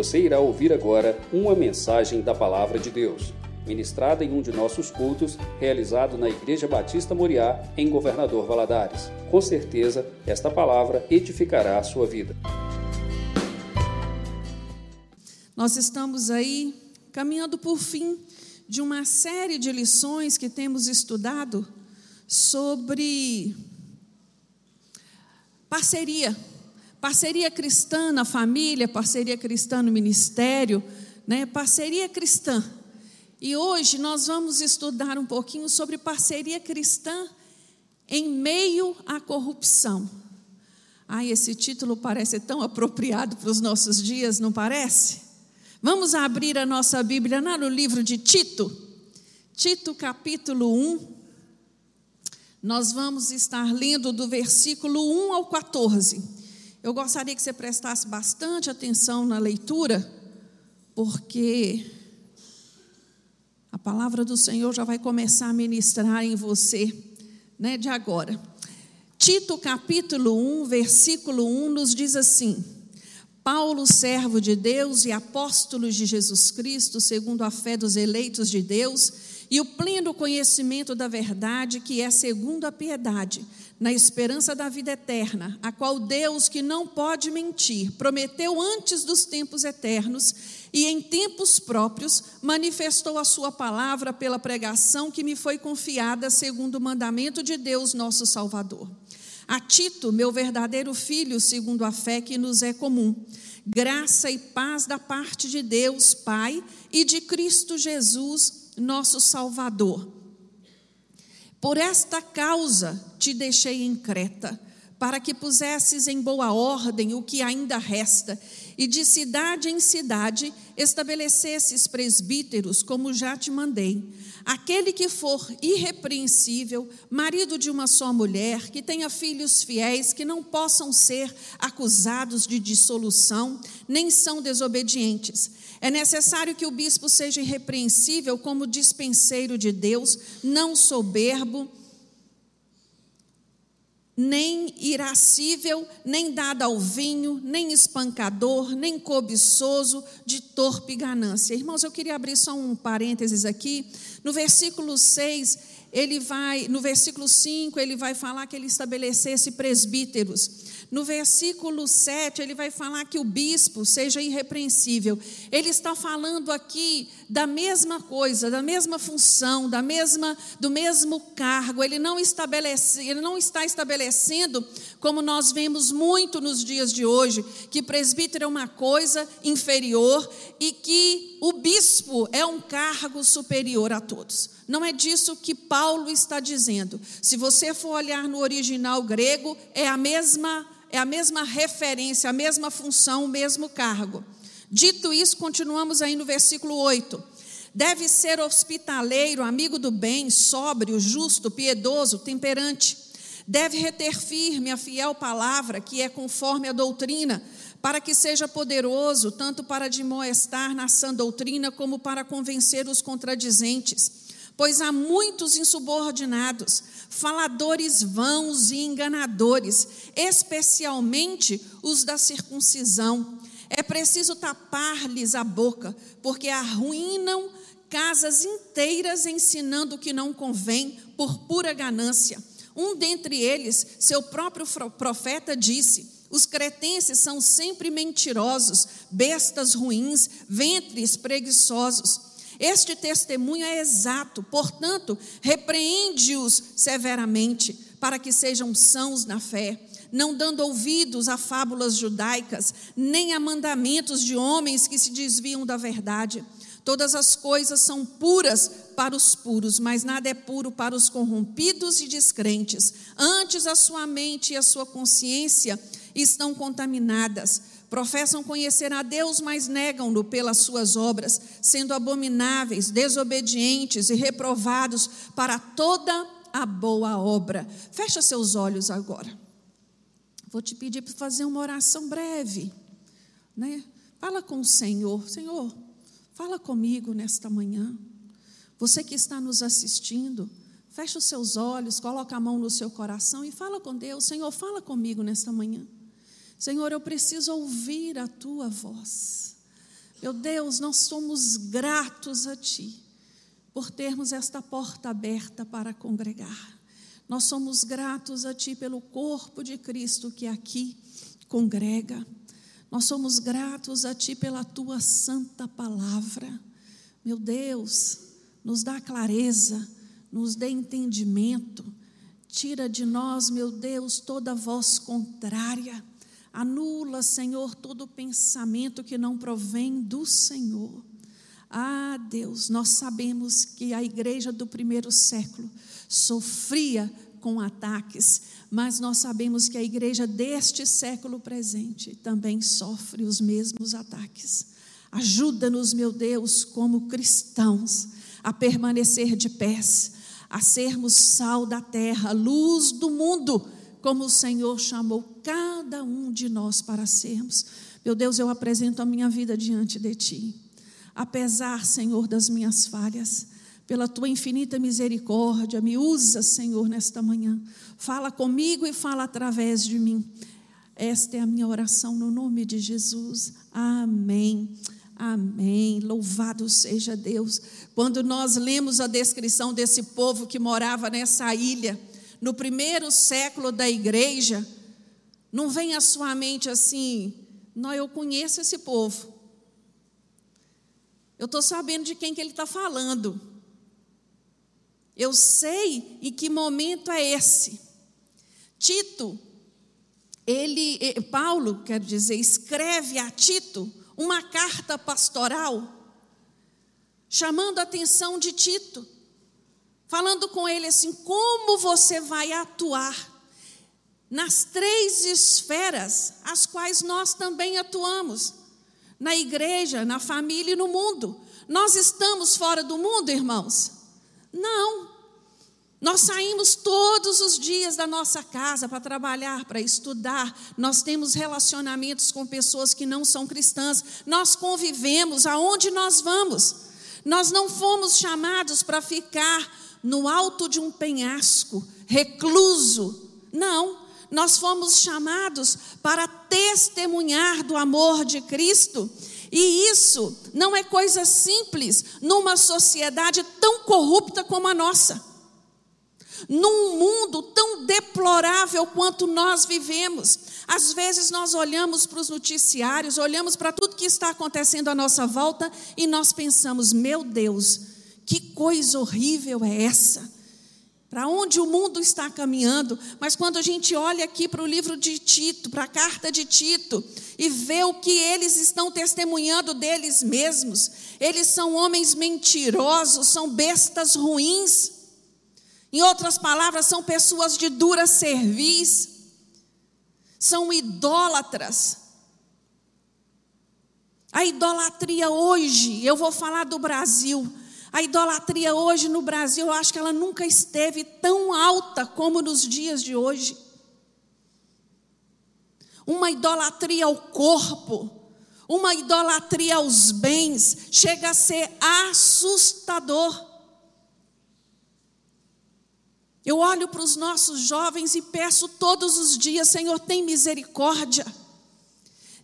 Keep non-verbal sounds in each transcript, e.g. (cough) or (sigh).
Você irá ouvir agora uma mensagem da Palavra de Deus, ministrada em um de nossos cultos, realizado na Igreja Batista Moriá, em Governador Valadares. Com certeza, esta palavra edificará a sua vida. Nós estamos aí caminhando por fim de uma série de lições que temos estudado sobre parceria. Parceria cristã na família, parceria cristã no ministério, né? parceria cristã. E hoje nós vamos estudar um pouquinho sobre parceria cristã em meio à corrupção. Ai, esse título parece tão apropriado para os nossos dias, não parece? Vamos abrir a nossa Bíblia no livro de Tito, Tito capítulo 1. Nós vamos estar lendo do versículo 1 ao 14. Eu gostaria que você prestasse bastante atenção na leitura, porque a palavra do Senhor já vai começar a ministrar em você, né, de agora. Tito capítulo 1, versículo 1 nos diz assim: Paulo, servo de Deus e apóstolo de Jesus Cristo, segundo a fé dos eleitos de Deus, e o pleno conhecimento da verdade, que é segundo a piedade, na esperança da vida eterna, a qual Deus, que não pode mentir, prometeu antes dos tempos eternos e em tempos próprios manifestou a sua palavra pela pregação que me foi confiada, segundo o mandamento de Deus, nosso Salvador a Tito, meu verdadeiro filho, segundo a fé que nos é comum. Graça e paz da parte de Deus, Pai, e de Cristo Jesus, nosso Salvador. Por esta causa te deixei em Creta, para que pusesses em boa ordem o que ainda resta, e de cidade em cidade estabelecesses presbíteros, como já te mandei Aquele que for irrepreensível, marido de uma só mulher, que tenha filhos fiéis, que não possam ser acusados de dissolução, nem são desobedientes. É necessário que o bispo seja irrepreensível como dispenseiro de Deus, não soberbo, nem irascível, nem dado ao vinho, nem espancador, nem cobiçoso, de torpe ganância. Irmãos, eu queria abrir só um parênteses aqui. No versículo 6, ele vai, no versículo 5, ele vai falar que ele estabelecesse presbíteros. No versículo 7, ele vai falar que o bispo seja irrepreensível. Ele está falando aqui da mesma coisa, da mesma função, da mesma do mesmo cargo. Ele não estabelece, ele não está estabelecendo como nós vemos muito nos dias de hoje, que presbítero é uma coisa inferior e que o bispo é um cargo superior a todos. Não é disso que Paulo está dizendo. Se você for olhar no original grego, é a mesma é a mesma referência, a mesma função, o mesmo cargo. Dito isso, continuamos aí no versículo 8. Deve ser hospitaleiro, amigo do bem, sóbrio, justo, piedoso, temperante. Deve reter firme a fiel palavra, que é conforme a doutrina, para que seja poderoso tanto para admoestar na sã doutrina como para convencer os contradizentes pois há muitos insubordinados, faladores vãos e enganadores, especialmente os da circuncisão. É preciso tapar-lhes a boca, porque arruinam casas inteiras ensinando o que não convém por pura ganância. Um dentre eles, seu próprio profeta, disse: os cretenses são sempre mentirosos, bestas ruins, ventres preguiçosos. Este testemunho é exato, portanto, repreende-os severamente, para que sejam sãos na fé, não dando ouvidos a fábulas judaicas, nem a mandamentos de homens que se desviam da verdade. Todas as coisas são puras para os puros, mas nada é puro para os corrompidos e descrentes. Antes a sua mente e a sua consciência estão contaminadas professam conhecer a Deus, mas negam-no pelas suas obras, sendo abomináveis, desobedientes e reprovados para toda a boa obra. Fecha seus olhos agora. Vou te pedir para fazer uma oração breve, né? Fala com o Senhor, Senhor, fala comigo nesta manhã. Você que está nos assistindo, fecha os seus olhos, coloca a mão no seu coração e fala com Deus, Senhor, fala comigo nesta manhã. Senhor, eu preciso ouvir a tua voz. Meu Deus, nós somos gratos a Ti por termos esta porta aberta para congregar. Nós somos gratos a Ti pelo corpo de Cristo que aqui congrega. Nós somos gratos a Ti pela Tua santa palavra. Meu Deus, nos dá clareza, nos dê entendimento, tira de nós, meu Deus, toda voz contrária, anula, Senhor, todo pensamento que não provém do Senhor. Ah, Deus, nós sabemos que a igreja do primeiro século sofria com ataques, mas nós sabemos que a igreja deste século presente também sofre os mesmos ataques. Ajuda-nos, meu Deus, como cristãos, a permanecer de pés, a sermos sal da terra, luz do mundo, como o Senhor chamou cada um de nós para sermos. Meu Deus, eu apresento a minha vida diante de Ti apesar, Senhor, das minhas falhas, pela tua infinita misericórdia, me usa, Senhor, nesta manhã. Fala comigo e fala através de mim. Esta é a minha oração no nome de Jesus. Amém. Amém. Louvado seja Deus. Quando nós lemos a descrição desse povo que morava nessa ilha, no primeiro século da igreja, não vem à sua mente assim, não, eu conheço esse povo. Eu estou sabendo de quem que ele está falando. Eu sei em que momento é esse. Tito, ele, eh, Paulo, quer dizer, escreve a Tito uma carta pastoral, chamando a atenção de Tito, falando com ele assim: como você vai atuar nas três esferas as quais nós também atuamos na igreja, na família e no mundo. Nós estamos fora do mundo, irmãos? Não. Nós saímos todos os dias da nossa casa para trabalhar, para estudar. Nós temos relacionamentos com pessoas que não são cristãs. Nós convivemos aonde nós vamos. Nós não fomos chamados para ficar no alto de um penhasco, recluso. Não. Nós fomos chamados para testemunhar do amor de Cristo. E isso não é coisa simples numa sociedade tão corrupta como a nossa. Num mundo tão deplorável quanto nós vivemos. Às vezes nós olhamos para os noticiários, olhamos para tudo que está acontecendo à nossa volta e nós pensamos: meu Deus, que coisa horrível é essa? para onde o mundo está caminhando, mas quando a gente olha aqui para o livro de Tito, para a carta de Tito, e vê o que eles estão testemunhando deles mesmos, eles são homens mentirosos, são bestas ruins, em outras palavras, são pessoas de dura cerviz, são idólatras. A idolatria hoje, eu vou falar do Brasil, a idolatria hoje no Brasil, eu acho que ela nunca esteve tão alta como nos dias de hoje. Uma idolatria ao corpo, uma idolatria aos bens, chega a ser assustador. Eu olho para os nossos jovens e peço todos os dias, Senhor, tem misericórdia.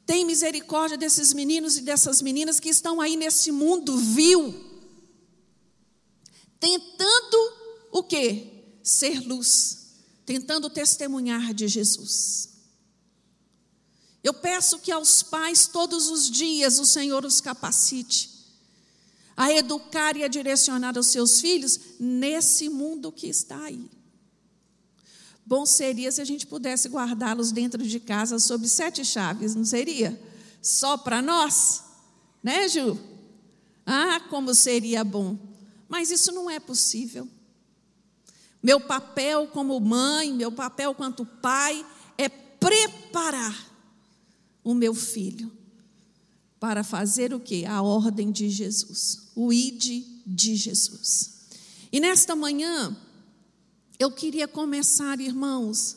Tem misericórdia desses meninos e dessas meninas que estão aí nesse mundo vil tentando o quê? Ser luz, tentando testemunhar de Jesus. Eu peço que aos pais todos os dias o Senhor os capacite a educar e a direcionar os seus filhos nesse mundo que está aí. Bom seria se a gente pudesse guardá-los dentro de casa sob sete chaves, não seria? Só para nós? Né, Ju? Ah, como seria bom. Mas isso não é possível. Meu papel como mãe, meu papel quanto pai é preparar o meu filho para fazer o que? A ordem de Jesus, o ide de Jesus. E nesta manhã, eu queria começar, irmãos,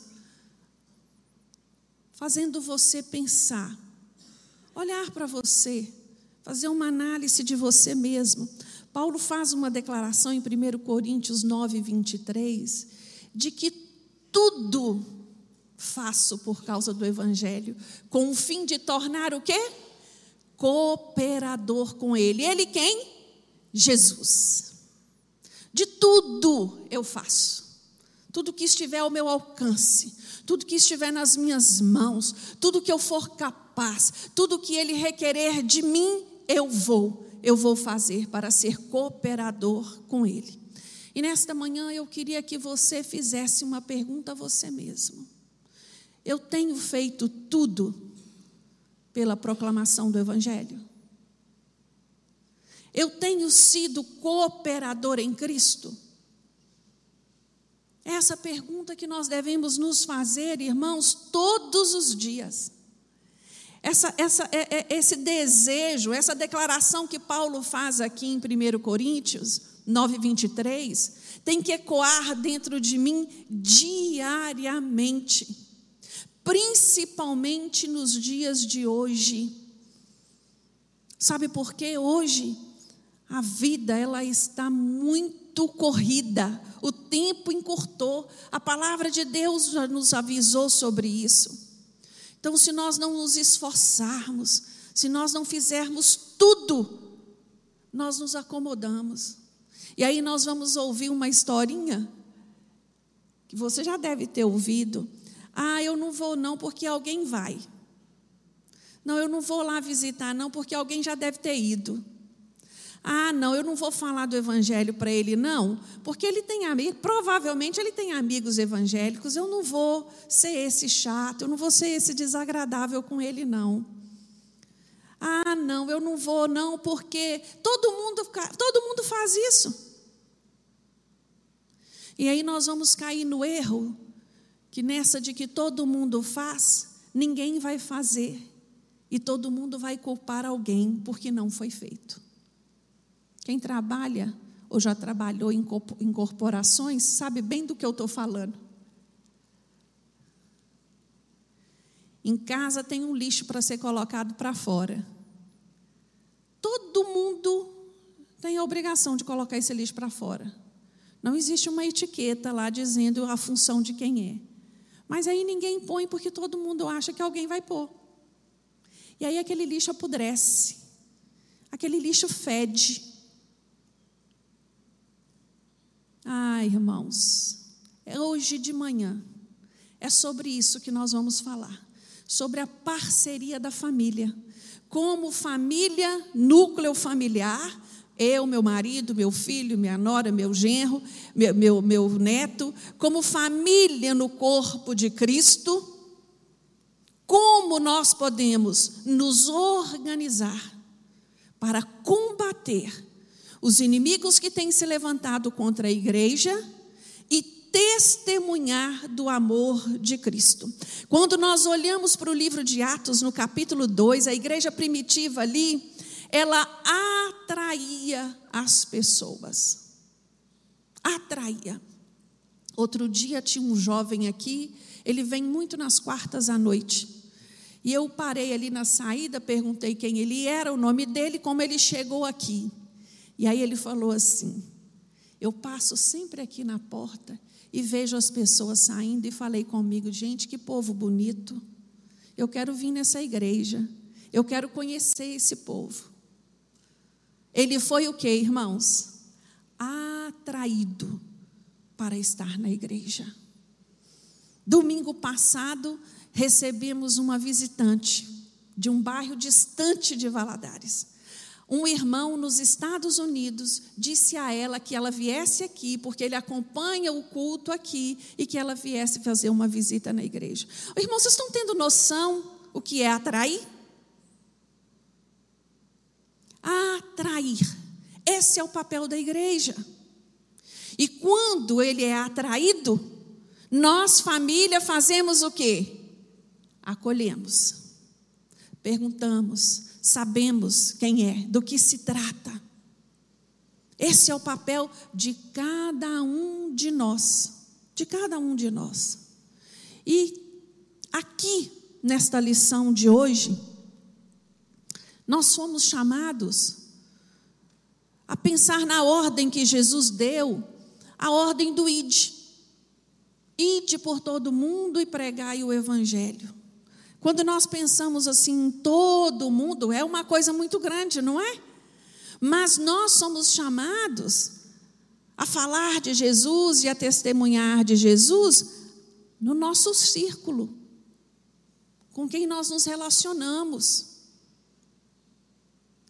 fazendo você pensar, olhar para você, fazer uma análise de você mesmo. Paulo faz uma declaração em 1 Coríntios 9, 23, de que tudo faço por causa do Evangelho, com o fim de tornar o quê? cooperador com Ele. Ele quem? Jesus. De tudo eu faço. Tudo que estiver ao meu alcance, tudo que estiver nas minhas mãos, tudo que eu for capaz, tudo que Ele requerer de mim, eu vou, eu vou fazer para ser cooperador com Ele. E nesta manhã eu queria que você fizesse uma pergunta a você mesmo. Eu tenho feito tudo pela proclamação do Evangelho? Eu tenho sido cooperador em Cristo? Essa pergunta que nós devemos nos fazer, irmãos, todos os dias. Essa, essa, é, é, esse desejo, essa declaração que Paulo faz aqui em 1 Coríntios 9, 23, tem que ecoar dentro de mim diariamente, principalmente nos dias de hoje. Sabe por quê? Hoje a vida ela está muito corrida, o tempo encurtou. A palavra de Deus já nos avisou sobre isso. Então, se nós não nos esforçarmos, se nós não fizermos tudo, nós nos acomodamos. E aí nós vamos ouvir uma historinha que você já deve ter ouvido. Ah, eu não vou não porque alguém vai. Não, eu não vou lá visitar não porque alguém já deve ter ido. Ah, não, eu não vou falar do evangelho para ele, não, porque ele tem amigos, provavelmente ele tem amigos evangélicos, eu não vou ser esse chato, eu não vou ser esse desagradável com ele, não. Ah, não, eu não vou, não, porque todo mundo, todo mundo faz isso. E aí nós vamos cair no erro que nessa de que todo mundo faz, ninguém vai fazer. E todo mundo vai culpar alguém porque não foi feito. Quem trabalha ou já trabalhou em corporações sabe bem do que eu estou falando. Em casa tem um lixo para ser colocado para fora. Todo mundo tem a obrigação de colocar esse lixo para fora. Não existe uma etiqueta lá dizendo a função de quem é. Mas aí ninguém põe porque todo mundo acha que alguém vai pôr. E aí aquele lixo apodrece. Aquele lixo fede. Ah, irmãos, é hoje de manhã. É sobre isso que nós vamos falar. Sobre a parceria da família. Como família, núcleo familiar, eu, meu marido, meu filho, minha nora, meu genro, meu, meu, meu neto, como família no corpo de Cristo, como nós podemos nos organizar para combater os inimigos que têm se levantado contra a igreja e testemunhar do amor de Cristo. Quando nós olhamos para o livro de Atos, no capítulo 2, a igreja primitiva ali, ela atraía as pessoas. Atraía. Outro dia tinha um jovem aqui, ele vem muito nas quartas à noite. E eu parei ali na saída, perguntei quem ele era, o nome dele, como ele chegou aqui. E aí ele falou assim: Eu passo sempre aqui na porta e vejo as pessoas saindo e falei comigo, gente, que povo bonito. Eu quero vir nessa igreja. Eu quero conhecer esse povo. Ele foi o que, irmãos? Atraído para estar na igreja. Domingo passado, recebemos uma visitante de um bairro distante de Valadares. Um irmão nos Estados Unidos disse a ela que ela viesse aqui, porque ele acompanha o culto aqui, e que ela viesse fazer uma visita na igreja. Irmãos, vocês estão tendo noção o que é atrair? atrair. Esse é o papel da igreja. E quando ele é atraído, nós, família, fazemos o quê? Acolhemos. Perguntamos, sabemos quem é, do que se trata. Esse é o papel de cada um de nós, de cada um de nós. E aqui, nesta lição de hoje, nós somos chamados a pensar na ordem que Jesus deu, a ordem do ide. Ide por todo mundo e pregai o evangelho. Quando nós pensamos assim em todo mundo, é uma coisa muito grande, não é? Mas nós somos chamados a falar de Jesus e a testemunhar de Jesus no nosso círculo, com quem nós nos relacionamos.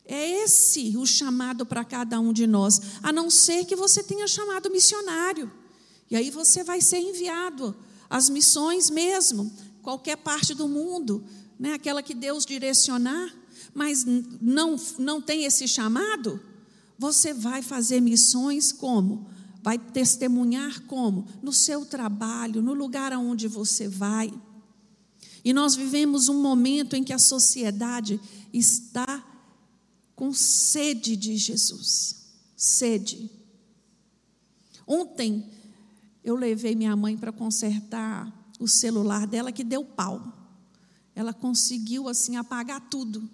É esse o chamado para cada um de nós, a não ser que você tenha chamado missionário. E aí você vai ser enviado às missões mesmo, qualquer parte do mundo, né? aquela que Deus direcionar, mas não, não tem esse chamado, você vai fazer missões como? Vai testemunhar como? No seu trabalho, no lugar aonde você vai. E nós vivemos um momento em que a sociedade está com sede de Jesus. Sede. Ontem eu levei minha mãe para consertar o celular dela que deu pau. Ela conseguiu assim apagar tudo.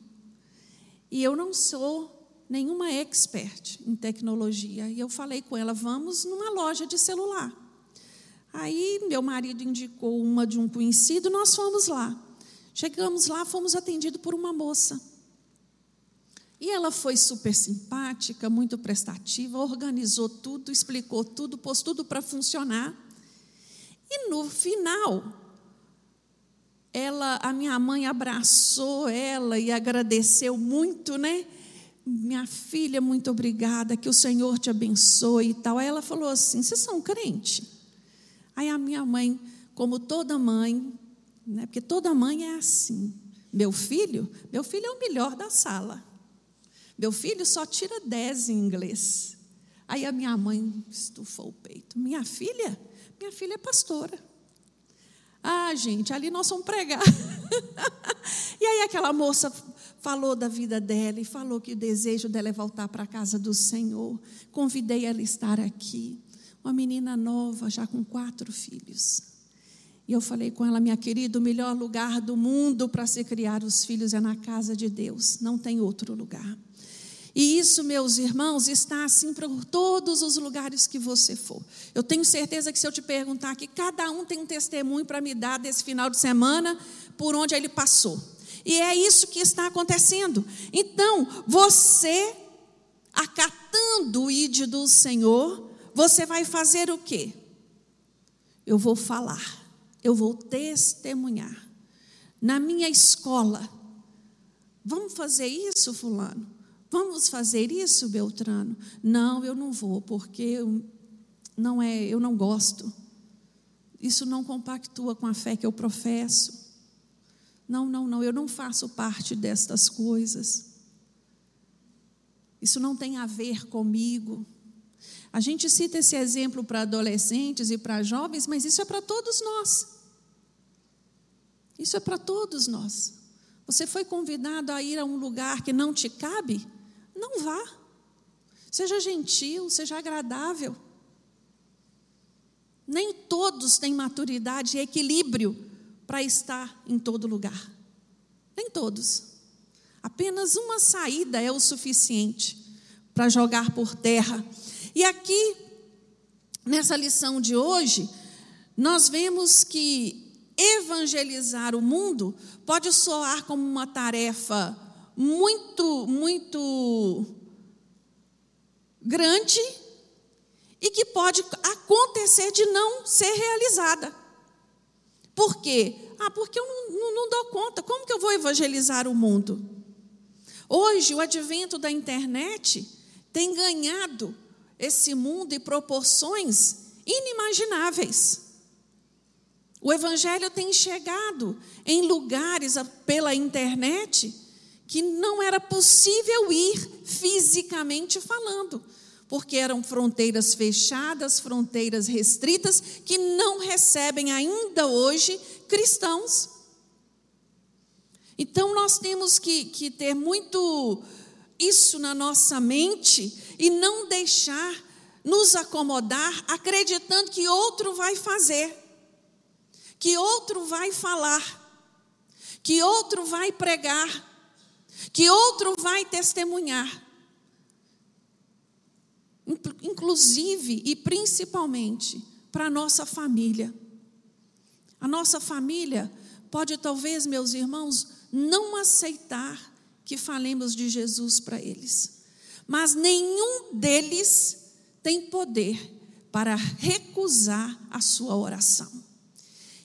E eu não sou nenhuma expert em tecnologia. E eu falei com ela: vamos numa loja de celular. Aí meu marido indicou uma de um conhecido, nós fomos lá. Chegamos lá, fomos atendidos por uma moça. E ela foi super simpática, muito prestativa, organizou tudo, explicou tudo, pôs tudo para funcionar. E no final, ela, a minha mãe abraçou ela e agradeceu muito, né? Minha filha, muito obrigada, que o Senhor te abençoe e tal. Aí ela falou assim: vocês são crente? Aí a minha mãe, como toda mãe, né? Porque toda mãe é assim. Meu filho, meu filho é o melhor da sala. Meu filho só tira 10 em inglês. Aí a minha mãe estufou o peito. Minha filha, minha filha é pastora. Ah, gente, ali nós vamos pregar. (laughs) e aí aquela moça falou da vida dela e falou que o desejo dela é voltar para a casa do Senhor. Convidei ela a estar aqui. Uma menina nova, já com quatro filhos. E eu falei com ela, minha querida, o melhor lugar do mundo para se criar os filhos é na casa de Deus. Não tem outro lugar. E isso, meus irmãos, está assim para todos os lugares que você for. Eu tenho certeza que se eu te perguntar aqui, cada um tem um testemunho para me dar desse final de semana, por onde ele passou. E é isso que está acontecendo. Então, você, acatando o ide do Senhor, você vai fazer o quê? Eu vou falar, eu vou testemunhar. Na minha escola, vamos fazer isso, Fulano? Vamos fazer isso, Beltrano? Não, eu não vou, porque eu não é, eu não gosto. Isso não compactua com a fé que eu professo. Não, não, não, eu não faço parte destas coisas. Isso não tem a ver comigo. A gente cita esse exemplo para adolescentes e para jovens, mas isso é para todos nós. Isso é para todos nós. Você foi convidado a ir a um lugar que não te cabe? Não vá. Seja gentil, seja agradável. Nem todos têm maturidade e equilíbrio para estar em todo lugar. Nem todos. Apenas uma saída é o suficiente para jogar por terra. E aqui, nessa lição de hoje, nós vemos que evangelizar o mundo pode soar como uma tarefa muito, muito grande e que pode acontecer de não ser realizada. Por quê? Ah, porque eu não, não, não, dou conta. Como que eu vou evangelizar o mundo? Hoje, o advento da internet tem ganhado esse mundo em proporções inimagináveis. O evangelho tem chegado em lugares pela internet que não era possível ir fisicamente falando, porque eram fronteiras fechadas, fronteiras restritas, que não recebem ainda hoje cristãos. Então nós temos que, que ter muito isso na nossa mente e não deixar nos acomodar acreditando que outro vai fazer, que outro vai falar, que outro vai pregar que outro vai testemunhar. Inclusive e principalmente para a nossa família. A nossa família pode talvez, meus irmãos, não aceitar que falemos de Jesus para eles. Mas nenhum deles tem poder para recusar a sua oração.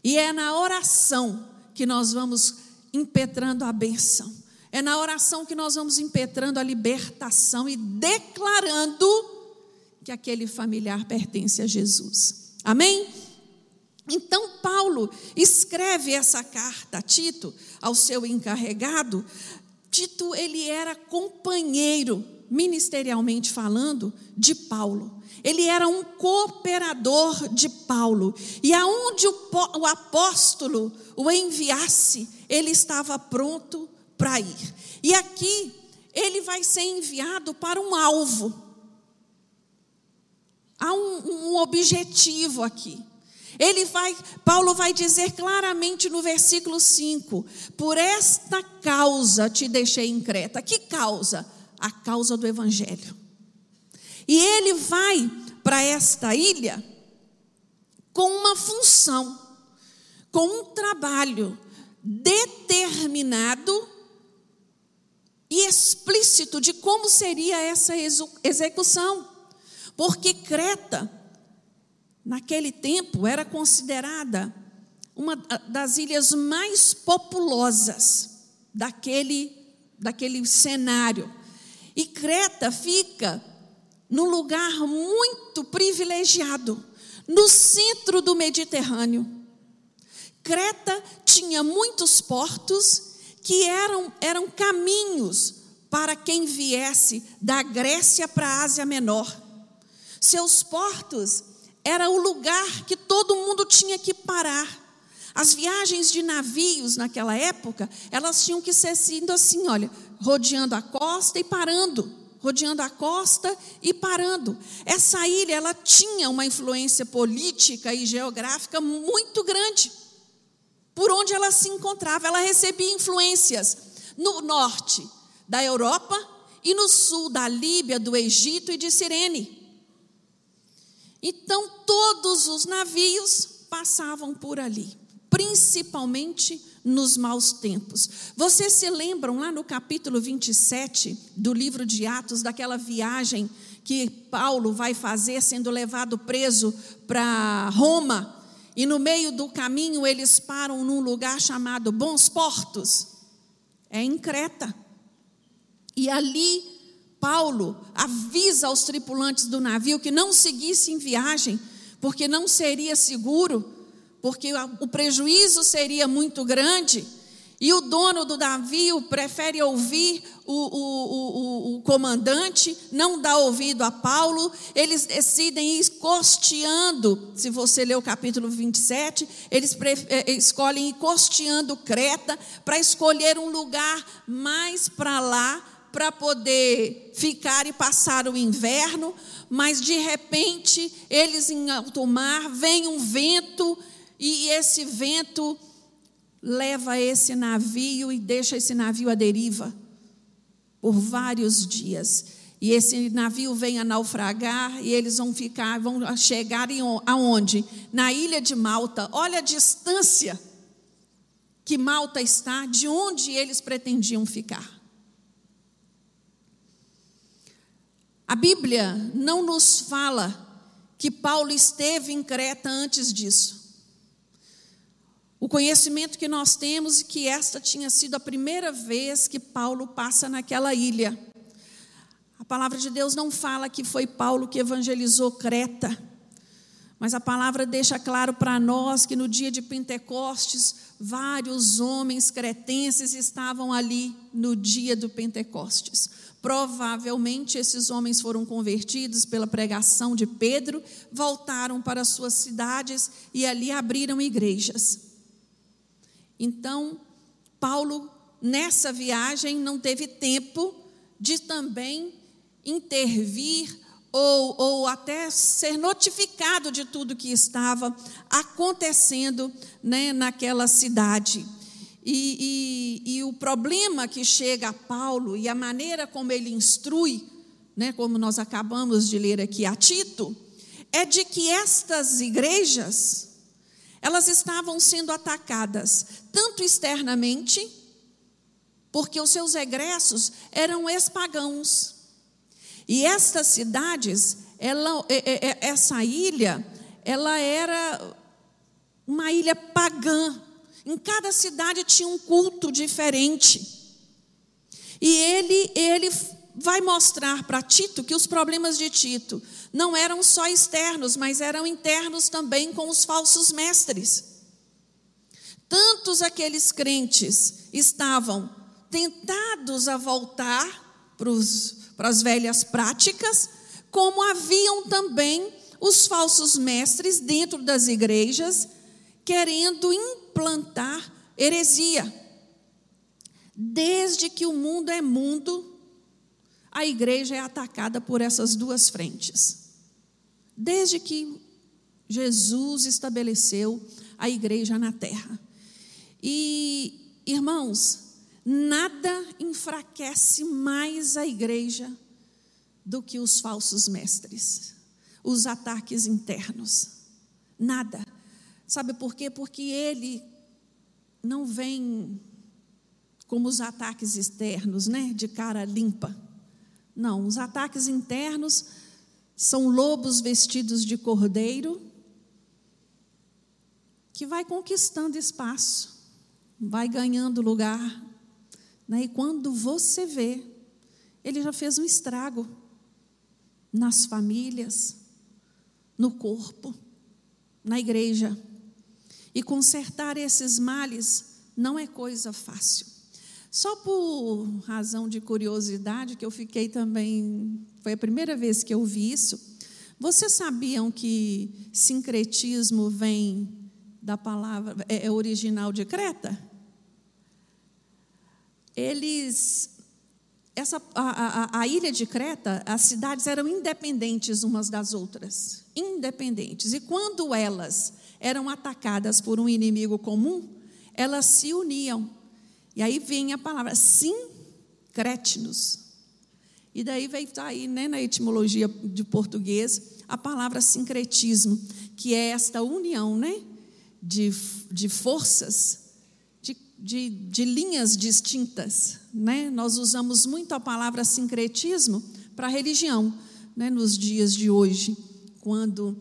E é na oração que nós vamos impetrando a benção. É na oração que nós vamos impetrando a libertação e declarando que aquele familiar pertence a Jesus. Amém? Então, Paulo escreve essa carta a Tito, ao seu encarregado. Tito, ele era companheiro, ministerialmente falando, de Paulo. Ele era um cooperador de Paulo. E aonde o apóstolo o enviasse, ele estava pronto para ir. E aqui, ele vai ser enviado para um alvo. Há um, um objetivo aqui. Ele vai, Paulo vai dizer claramente no versículo 5: Por esta causa te deixei em Creta. Que causa? A causa do evangelho. E ele vai para esta ilha com uma função, com um trabalho determinado e explícito de como seria essa execução. Porque Creta naquele tempo, era considerada uma das ilhas mais populosas daquele, daquele cenário. E Creta fica num lugar muito privilegiado, no centro do Mediterrâneo. Creta tinha muitos portos que eram, eram caminhos para quem viesse da Grécia para a Ásia Menor. Seus portos era o lugar que todo mundo tinha que parar. As viagens de navios naquela época, elas tinham que ser sendo assim, olha, rodeando a costa e parando, rodeando a costa e parando. Essa ilha, ela tinha uma influência política e geográfica muito grande. Por onde ela se encontrava, ela recebia influências no norte da Europa e no sul da Líbia, do Egito e de Cirene. Então, todos os navios passavam por ali, principalmente nos maus tempos. Vocês se lembram lá no capítulo 27 do livro de Atos, daquela viagem que Paulo vai fazer, sendo levado preso para Roma, e no meio do caminho eles param num lugar chamado Bons Portos, é em Creta. E ali Paulo avisa aos tripulantes do navio que não seguissem viagem, porque não seria seguro, porque o prejuízo seria muito grande. E o dono do navio prefere ouvir o, o, o, o, comandante, não dá ouvido a Paulo. Eles decidem ir costeando. Se você ler o capítulo 27, eles eh, escolhem ir costeando Creta para escolher um lugar mais para lá para poder ficar e passar o inverno, mas de repente eles em alto mar, vem um vento e esse vento leva esse navio e deixa esse navio à deriva por vários dias. E esse navio vem a naufragar e eles vão ficar, vão chegar em, aonde? Na ilha de Malta. Olha a distância que Malta está de onde eles pretendiam ficar. A Bíblia não nos fala que Paulo esteve em Creta antes disso. O conhecimento que nós temos é que esta tinha sido a primeira vez que Paulo passa naquela ilha. A palavra de Deus não fala que foi Paulo que evangelizou Creta, mas a palavra deixa claro para nós que no dia de Pentecostes, vários homens cretenses estavam ali no dia do Pentecostes. Provavelmente esses homens foram convertidos pela pregação de Pedro, voltaram para suas cidades e ali abriram igrejas. Então, Paulo, nessa viagem, não teve tempo de também intervir ou, ou até ser notificado de tudo que estava acontecendo né, naquela cidade. E, e, e, o problema que chega a Paulo e a maneira como ele instrui, né, como nós acabamos de ler aqui a Tito, é de que estas igrejas, elas estavam sendo atacadas tanto externamente, porque os seus egressos eram ex-pagãos. E estas cidades, ela, essa ilha, ela era uma ilha pagã. Em cada cidade tinha um culto diferente. E ele, ele vai mostrar para Tito que os problemas de Tito não eram só externos, mas eram internos também com os falsos mestres. Tantos aqueles crentes estavam tentados a voltar para as velhas práticas, como haviam também os falsos mestres dentro das igrejas, querendo implantar heresia. Desde que o mundo é mundo, a igreja é atacada por essas duas frentes. Desde que Jesus estabeleceu a igreja na terra. E, irmãos, nada enfraquece mais a igreja do que os falsos mestres, os ataques internos. Nada. Sabe por quê? Porque ele não vem como os ataques externos, né, de cara limpa. Não, os ataques internos são lobos vestidos de cordeiro que vai conquistando espaço, vai ganhando lugar, né? E quando você vê, ele já fez um estrago nas famílias, no corpo, na igreja. E consertar esses males não é coisa fácil. Só por razão de curiosidade, que eu fiquei também. Foi a primeira vez que eu vi isso. Vocês sabiam que sincretismo vem da palavra. é, é original de Creta? Eles. Essa, a, a, a ilha de Creta, as cidades eram independentes umas das outras. Independentes. E quando elas eram atacadas por um inimigo comum, elas se uniam e aí vem a palavra sincrétinos. E daí veio tá aí, né, na etimologia de português, a palavra sincretismo, que é esta união, né, de, de forças, de, de, linhas distintas, né? Nós usamos muito a palavra sincretismo para religião, né, nos dias de hoje, quando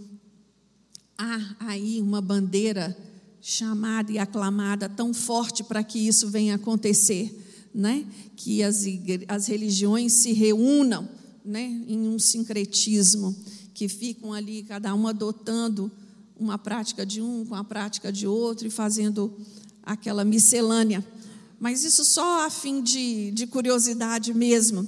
há aí uma bandeira chamada e aclamada tão forte para que isso venha acontecer, né? Que as, as religiões se reúnam, né? Em um sincretismo, que ficam ali cada uma adotando uma prática de um com a prática de outro e fazendo aquela miscelânea. Mas isso só a fim de, de curiosidade mesmo.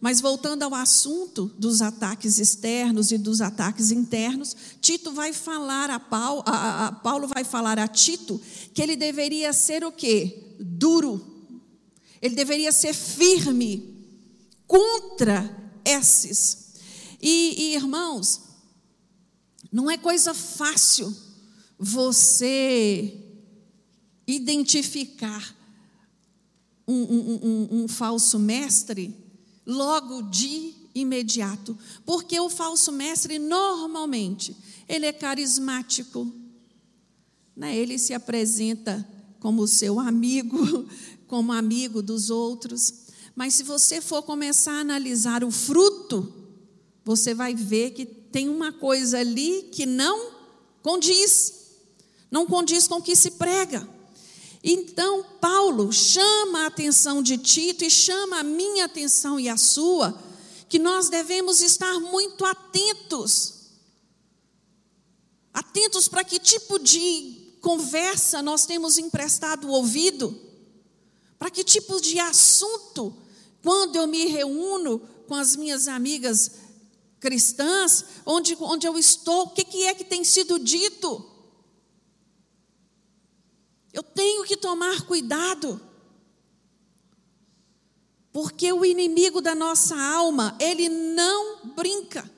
Mas voltando ao assunto dos ataques externos e dos ataques internos, Tito vai falar a Paulo, a, a, Paulo vai falar a Tito que ele deveria ser o quê? Duro. Ele deveria ser firme contra esses. E, e irmãos, não é coisa fácil você identificar um, um, um, um falso mestre logo de imediato, porque o falso mestre normalmente ele é carismático, né? Ele se apresenta como seu amigo, (laughs) como amigo dos outros. Mas se você for começar a analisar o fruto, você vai ver que tem uma coisa ali que não condiz, não condiz com o que se prega. Então, Paulo chama a atenção de Tito e chama a minha atenção e a sua, que nós devemos estar muito atentos. Atentos para que tipo de conversa nós temos emprestado o ouvido, para que tipo de assunto, quando eu me reúno com as minhas amigas cristãs, onde, onde eu estou, o que, que é que tem sido dito? Eu tenho que tomar cuidado. Porque o inimigo da nossa alma, ele não brinca.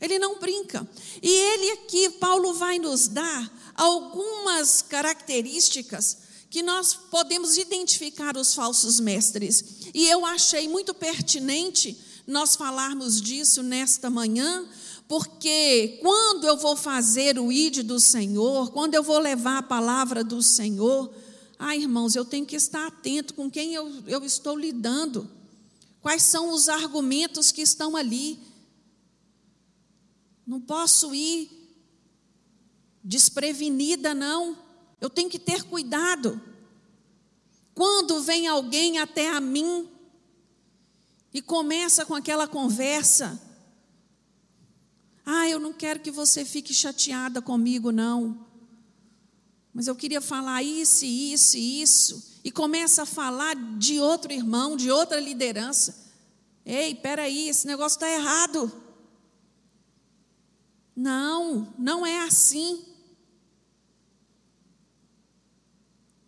Ele não brinca. E ele aqui, Paulo vai nos dar algumas características que nós podemos identificar os falsos mestres. E eu achei muito pertinente nós falarmos disso nesta manhã, porque quando eu vou fazer o id do Senhor, quando eu vou levar a palavra do Senhor, ah, irmãos, eu tenho que estar atento com quem eu, eu estou lidando, quais são os argumentos que estão ali. Não posso ir desprevenida, não. Eu tenho que ter cuidado. Quando vem alguém até a mim e começa com aquela conversa, ah, eu não quero que você fique chateada comigo, não. Mas eu queria falar isso, isso isso. E começa a falar de outro irmão, de outra liderança. Ei, peraí, esse negócio está errado. Não, não é assim.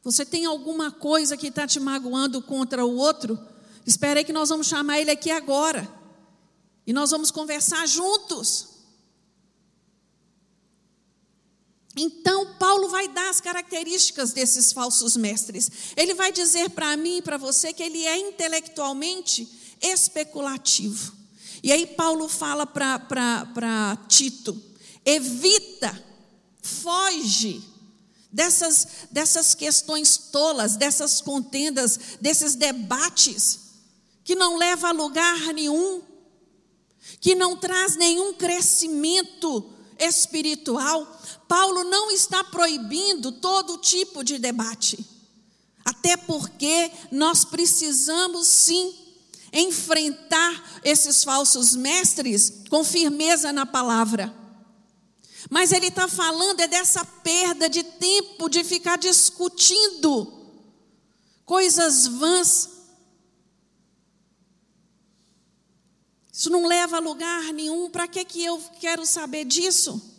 Você tem alguma coisa que está te magoando contra o outro? Espera aí que nós vamos chamar ele aqui agora. E nós vamos conversar juntos. Então, Paulo vai dar as características desses falsos mestres. Ele vai dizer para mim e para você que ele é intelectualmente especulativo. E aí, Paulo fala para Tito: evita, foge dessas, dessas questões tolas, dessas contendas, desses debates, que não leva a lugar nenhum, que não traz nenhum crescimento espiritual Paulo não está proibindo todo tipo de debate. Até porque nós precisamos sim enfrentar esses falsos mestres com firmeza na palavra. Mas ele está falando é dessa perda de tempo de ficar discutindo coisas vãs. Isso não leva a lugar nenhum. Para que, que eu quero saber disso?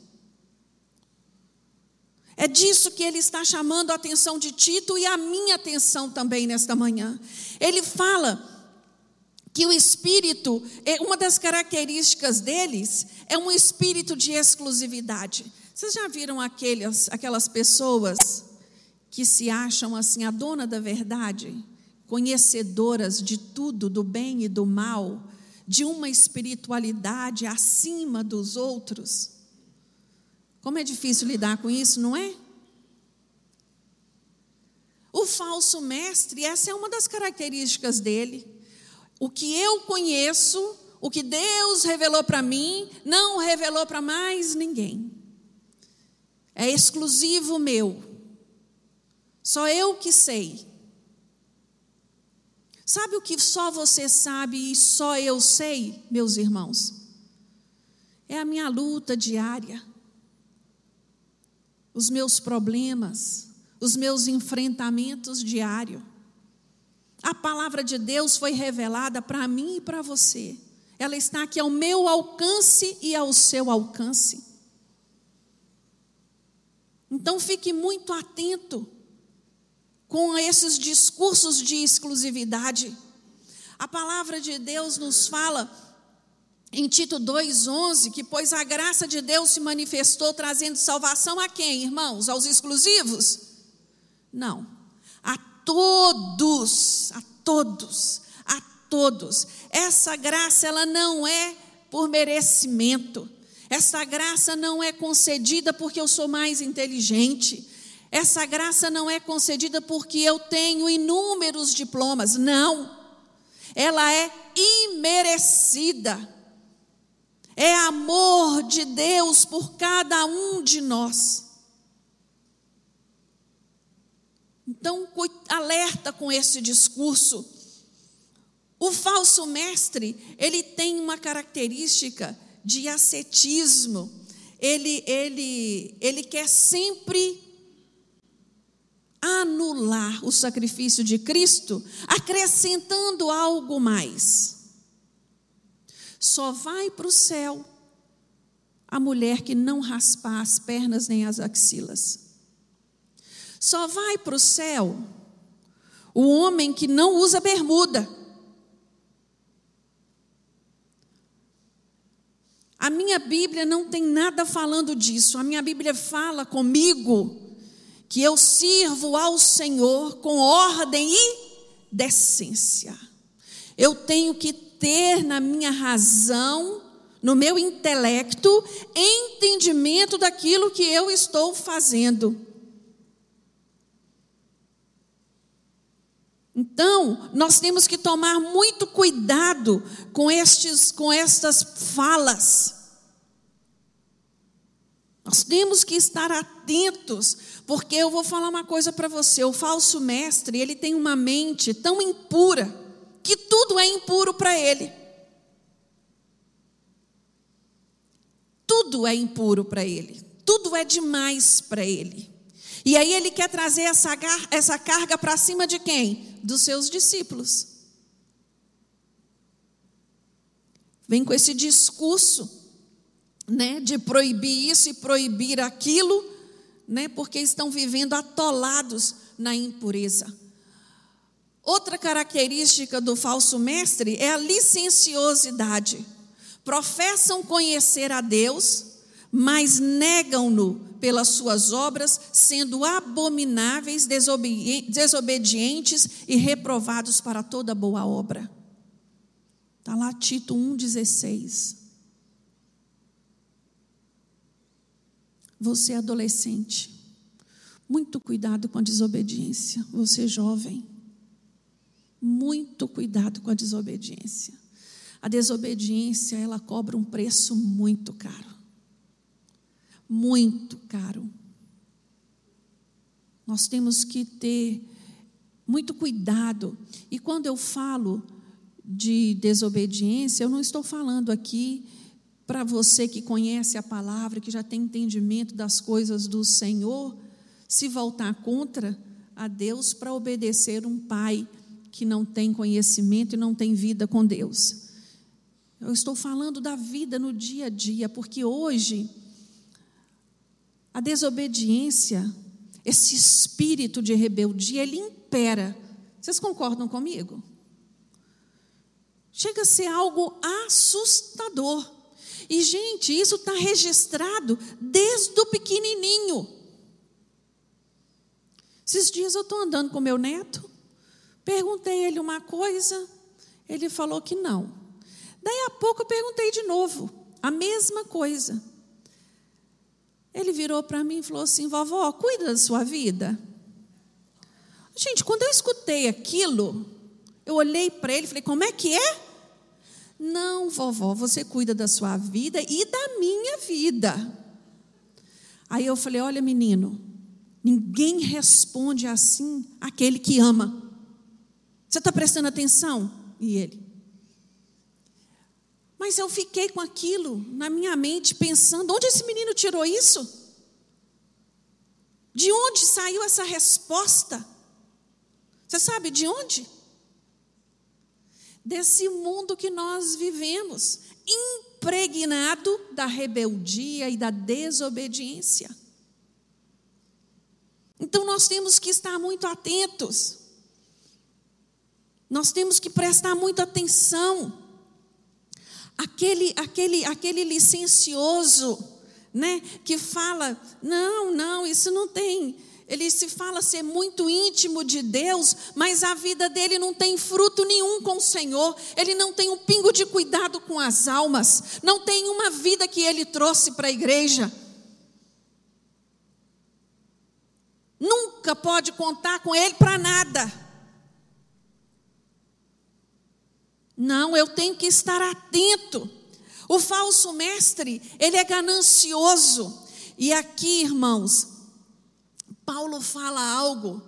É disso que ele está chamando a atenção de Tito e a minha atenção também nesta manhã. Ele fala que o espírito, é, uma das características deles é um espírito de exclusividade. Vocês já viram aquelas, aquelas pessoas que se acham assim a dona da verdade, conhecedoras de tudo, do bem e do mal, de uma espiritualidade acima dos outros? Como é difícil lidar com isso, não é? O falso mestre, essa é uma das características dele. O que eu conheço, o que Deus revelou para mim, não revelou para mais ninguém. É exclusivo meu. Só eu que sei. Sabe o que só você sabe e só eu sei, meus irmãos? É a minha luta diária os meus problemas, os meus enfrentamentos diários. A palavra de Deus foi revelada para mim e para você. Ela está aqui ao meu alcance e ao seu alcance. Então fique muito atento com esses discursos de exclusividade. A palavra de Deus nos fala em Tito 2,11, que pois a graça de Deus se manifestou trazendo salvação a quem, irmãos? Aos exclusivos? Não. A todos, a todos, a todos. Essa graça, ela não é por merecimento. Essa graça não é concedida porque eu sou mais inteligente. Essa graça não é concedida porque eu tenho inúmeros diplomas. Não. Ela é imerecida é amor de Deus por cada um de nós. Então, alerta com esse discurso. O falso mestre, ele tem uma característica de ascetismo. Ele, ele, ele quer sempre anular o sacrifício de Cristo, acrescentando algo mais. Só vai para o céu a mulher que não raspar as pernas nem as axilas. Só vai para o céu o homem que não usa bermuda. A minha Bíblia não tem nada falando disso. A minha Bíblia fala comigo que eu sirvo ao Senhor com ordem e decência. Eu tenho que ter na minha razão no meu intelecto, entendimento daquilo que eu estou fazendo. Então, nós temos que tomar muito cuidado com, estes, com estas falas. Nós temos que estar atentos, porque eu vou falar uma coisa para você: o falso mestre, ele tem uma mente tão impura, que tudo é impuro para ele. Tudo é impuro para ele, tudo é demais para ele. E aí ele quer trazer essa, essa carga para cima de quem? Dos seus discípulos. Vem com esse discurso né, de proibir isso e proibir aquilo, né, porque estão vivendo atolados na impureza. Outra característica do falso mestre é a licenciosidade. Professam conhecer a Deus, mas negam-no pelas suas obras, sendo abomináveis, desobedientes e reprovados para toda boa obra. Está lá Tito 1,16. Você é adolescente, muito cuidado com a desobediência. Você é jovem, muito cuidado com a desobediência. A desobediência, ela cobra um preço muito caro. Muito caro. Nós temos que ter muito cuidado. E quando eu falo de desobediência, eu não estou falando aqui para você que conhece a palavra, que já tem entendimento das coisas do Senhor, se voltar contra a Deus para obedecer um pai que não tem conhecimento e não tem vida com Deus. Eu estou falando da vida no dia a dia, porque hoje a desobediência, esse espírito de rebeldia, ele impera. Vocês concordam comigo? Chega a ser algo assustador. E, gente, isso está registrado desde o pequenininho. Esses dias eu estou andando com meu neto, perguntei ele uma coisa, ele falou que não. Daí a pouco eu perguntei de novo, a mesma coisa. Ele virou para mim e falou assim: vovó, cuida da sua vida. Gente, quando eu escutei aquilo, eu olhei para ele e falei: como é que é? Não, vovó, você cuida da sua vida e da minha vida. Aí eu falei: Olha, menino, ninguém responde assim aquele que ama. Você está prestando atenção? E ele. Mas eu fiquei com aquilo na minha mente, pensando: onde esse menino tirou isso? De onde saiu essa resposta? Você sabe de onde? desse mundo que nós vivemos, impregnado da rebeldia e da desobediência. Então nós temos que estar muito atentos. Nós temos que prestar muita atenção. Aquele, aquele, aquele licencioso, né, que fala: não, não, isso não tem ele se fala ser muito íntimo de Deus, mas a vida dele não tem fruto nenhum com o Senhor, ele não tem um pingo de cuidado com as almas, não tem uma vida que ele trouxe para a igreja. Nunca pode contar com ele para nada. Não, eu tenho que estar atento. O falso mestre, ele é ganancioso. E aqui, irmãos, Paulo fala algo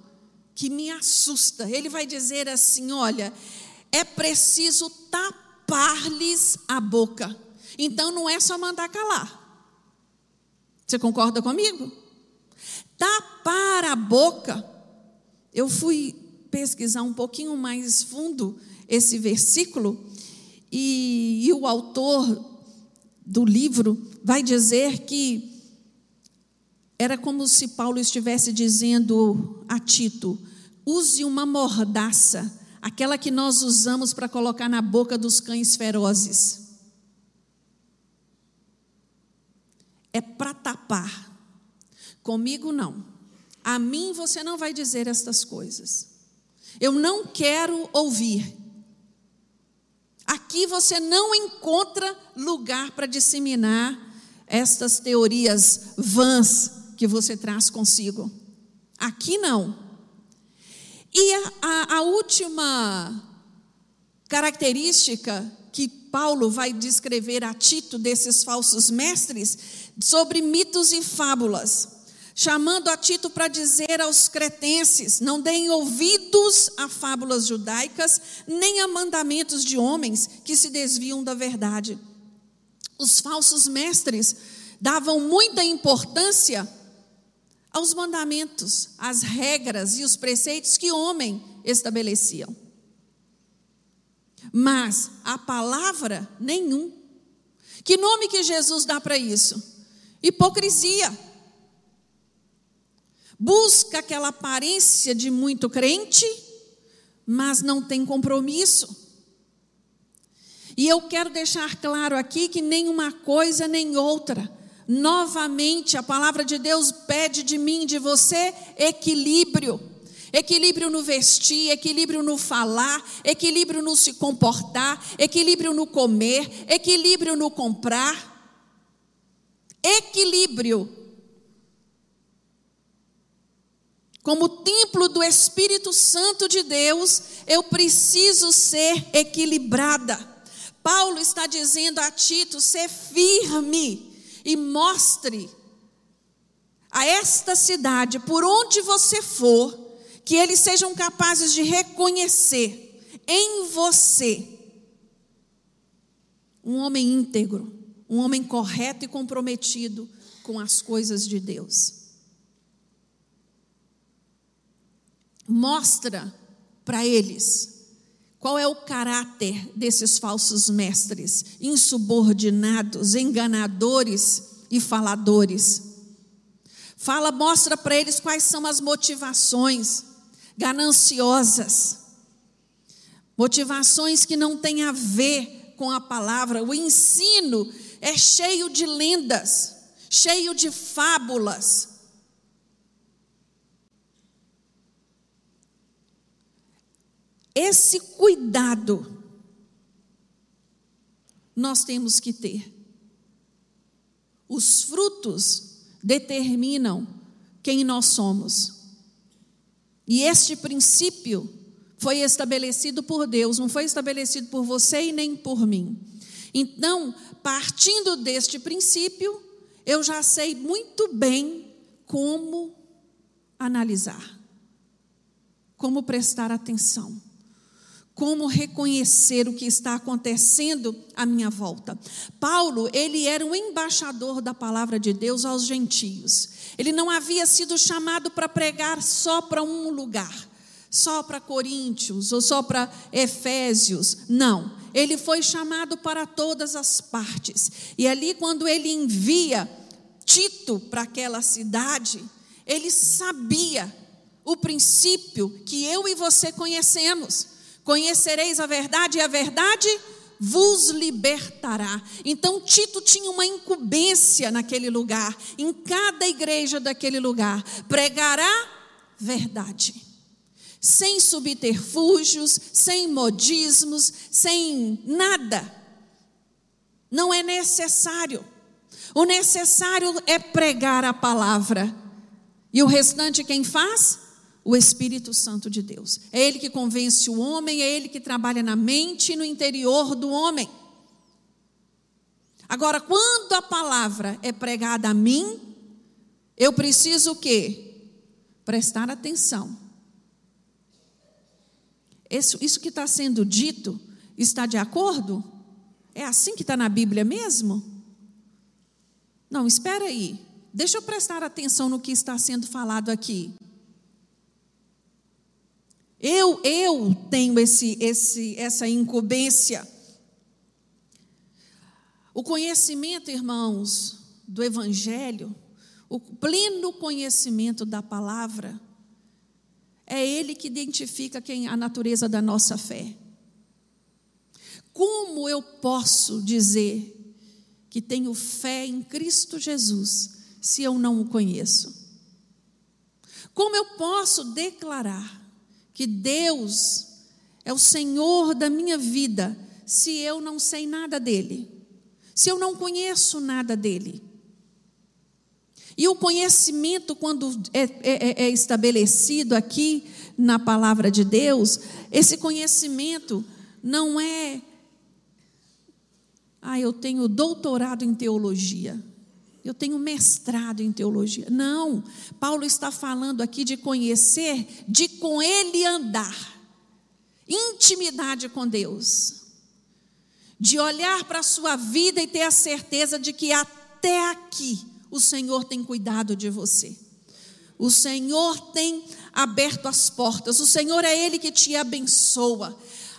que me assusta. Ele vai dizer assim: olha, é preciso tapar-lhes a boca. Então não é só mandar calar. Você concorda comigo? Tapar a boca. Eu fui pesquisar um pouquinho mais fundo esse versículo e, e o autor do livro vai dizer que era como se Paulo estivesse dizendo a Tito: use uma mordaça, aquela que nós usamos para colocar na boca dos cães ferozes. É para tapar. Comigo não. A mim você não vai dizer estas coisas. Eu não quero ouvir. Aqui você não encontra lugar para disseminar estas teorias vãs que você traz consigo. Aqui não. E a, a, a última característica que Paulo vai descrever a Tito desses falsos mestres sobre mitos e fábulas, chamando a Tito para dizer aos cretenses: não deem ouvidos a fábulas judaicas, nem a mandamentos de homens que se desviam da verdade. Os falsos mestres davam muita importância aos mandamentos, às regras e os preceitos que homem estabeleciam. Mas a palavra, nenhum. Que nome que Jesus dá para isso? Hipocrisia. Busca aquela aparência de muito crente, mas não tem compromisso. E eu quero deixar claro aqui que nem uma coisa nem outra. Novamente, a palavra de Deus pede de mim, de você, equilíbrio. Equilíbrio no vestir, equilíbrio no falar, equilíbrio no se comportar, equilíbrio no comer, equilíbrio no comprar. Equilíbrio. Como templo do Espírito Santo de Deus, eu preciso ser equilibrada. Paulo está dizendo a Tito: ser firme e mostre a esta cidade, por onde você for, que eles sejam capazes de reconhecer em você um homem íntegro, um homem correto e comprometido com as coisas de Deus. Mostra para eles qual é o caráter desses falsos mestres, insubordinados, enganadores e faladores? Fala, mostra para eles quais são as motivações gananciosas, motivações que não têm a ver com a palavra. O ensino é cheio de lendas, cheio de fábulas. Esse cuidado nós temos que ter. Os frutos determinam quem nós somos. E este princípio foi estabelecido por Deus, não foi estabelecido por você e nem por mim. Então, partindo deste princípio, eu já sei muito bem como analisar, como prestar atenção como reconhecer o que está acontecendo à minha volta. Paulo, ele era um embaixador da palavra de Deus aos gentios. Ele não havia sido chamado para pregar só para um lugar, só para Coríntios ou só para Efésios. Não, ele foi chamado para todas as partes. E ali quando ele envia Tito para aquela cidade, ele sabia o princípio que eu e você conhecemos Conhecereis a verdade e a verdade vos libertará. Então Tito tinha uma incumbência naquele lugar, em cada igreja daquele lugar, pregará verdade. Sem subterfúgios, sem modismos, sem nada. Não é necessário. O necessário é pregar a palavra. E o restante quem faz? O Espírito Santo de Deus. É Ele que convence o homem, é Ele que trabalha na mente e no interior do homem. Agora, quando a palavra é pregada a mim, eu preciso o quê? Prestar atenção. Isso, isso que está sendo dito está de acordo? É assim que está na Bíblia mesmo? Não, espera aí. Deixa eu prestar atenção no que está sendo falado aqui. Eu, eu tenho esse, esse, essa incumbência. O conhecimento, irmãos, do Evangelho, o pleno conhecimento da palavra, é ele que identifica quem a natureza da nossa fé. Como eu posso dizer que tenho fé em Cristo Jesus se eu não o conheço? Como eu posso declarar que Deus é o Senhor da minha vida, se eu não sei nada dele? Se eu não conheço nada dele? E o conhecimento, quando é, é, é, é estabelecido aqui na palavra de Deus, esse conhecimento não é. Ah, eu tenho doutorado em teologia. Eu tenho mestrado em teologia. Não, Paulo está falando aqui de conhecer, de com ele andar. Intimidade com Deus. De olhar para a sua vida e ter a certeza de que até aqui o Senhor tem cuidado de você. O Senhor tem aberto as portas, o Senhor é Ele que te abençoa.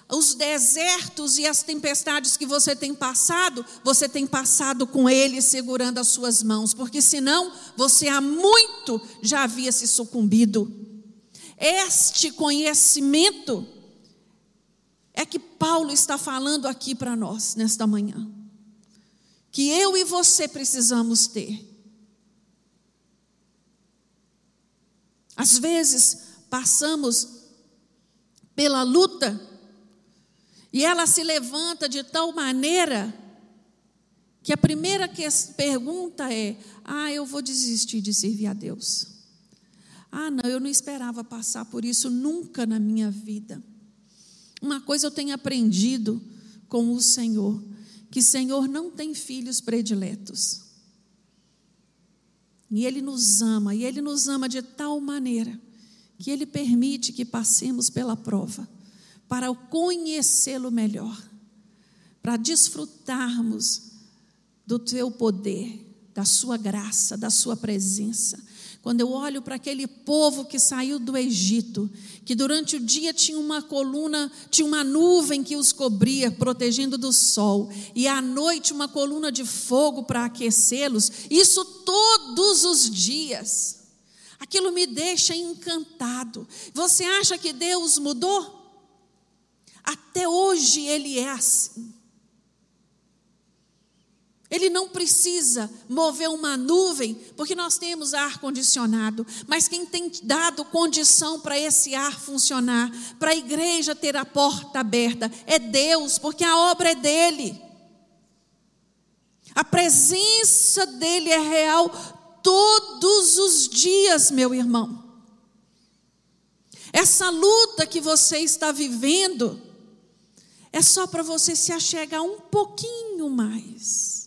Os desertos e as tempestades que você tem passado, você tem passado com Ele segurando as suas mãos, porque senão você há muito já havia se sucumbido. Este conhecimento é que Paulo está falando aqui para nós nesta manhã, que eu e você precisamos ter. Às vezes, passamos pela luta e ela se levanta de tal maneira que a primeira pergunta é: Ah, eu vou desistir de servir a Deus. Ah, não, eu não esperava passar por isso nunca na minha vida. Uma coisa eu tenho aprendido com o Senhor: que Senhor não tem filhos prediletos. E Ele nos ama, e Ele nos ama de tal maneira que Ele permite que passemos pela prova para conhecê-lo melhor, para desfrutarmos do Teu poder, da Sua graça, da Sua presença. Quando eu olho para aquele povo que saiu do Egito, que durante o dia tinha uma coluna, tinha uma nuvem que os cobria, protegendo do sol, e à noite uma coluna de fogo para aquecê-los, isso todos os dias. Aquilo me deixa encantado. Você acha que Deus mudou? Até hoje ele é assim. Ele não precisa mover uma nuvem, porque nós temos ar condicionado, mas quem tem dado condição para esse ar funcionar, para a igreja ter a porta aberta, é Deus, porque a obra é dele. A presença dele é real todos os dias, meu irmão. Essa luta que você está vivendo é só para você se achegar um pouquinho mais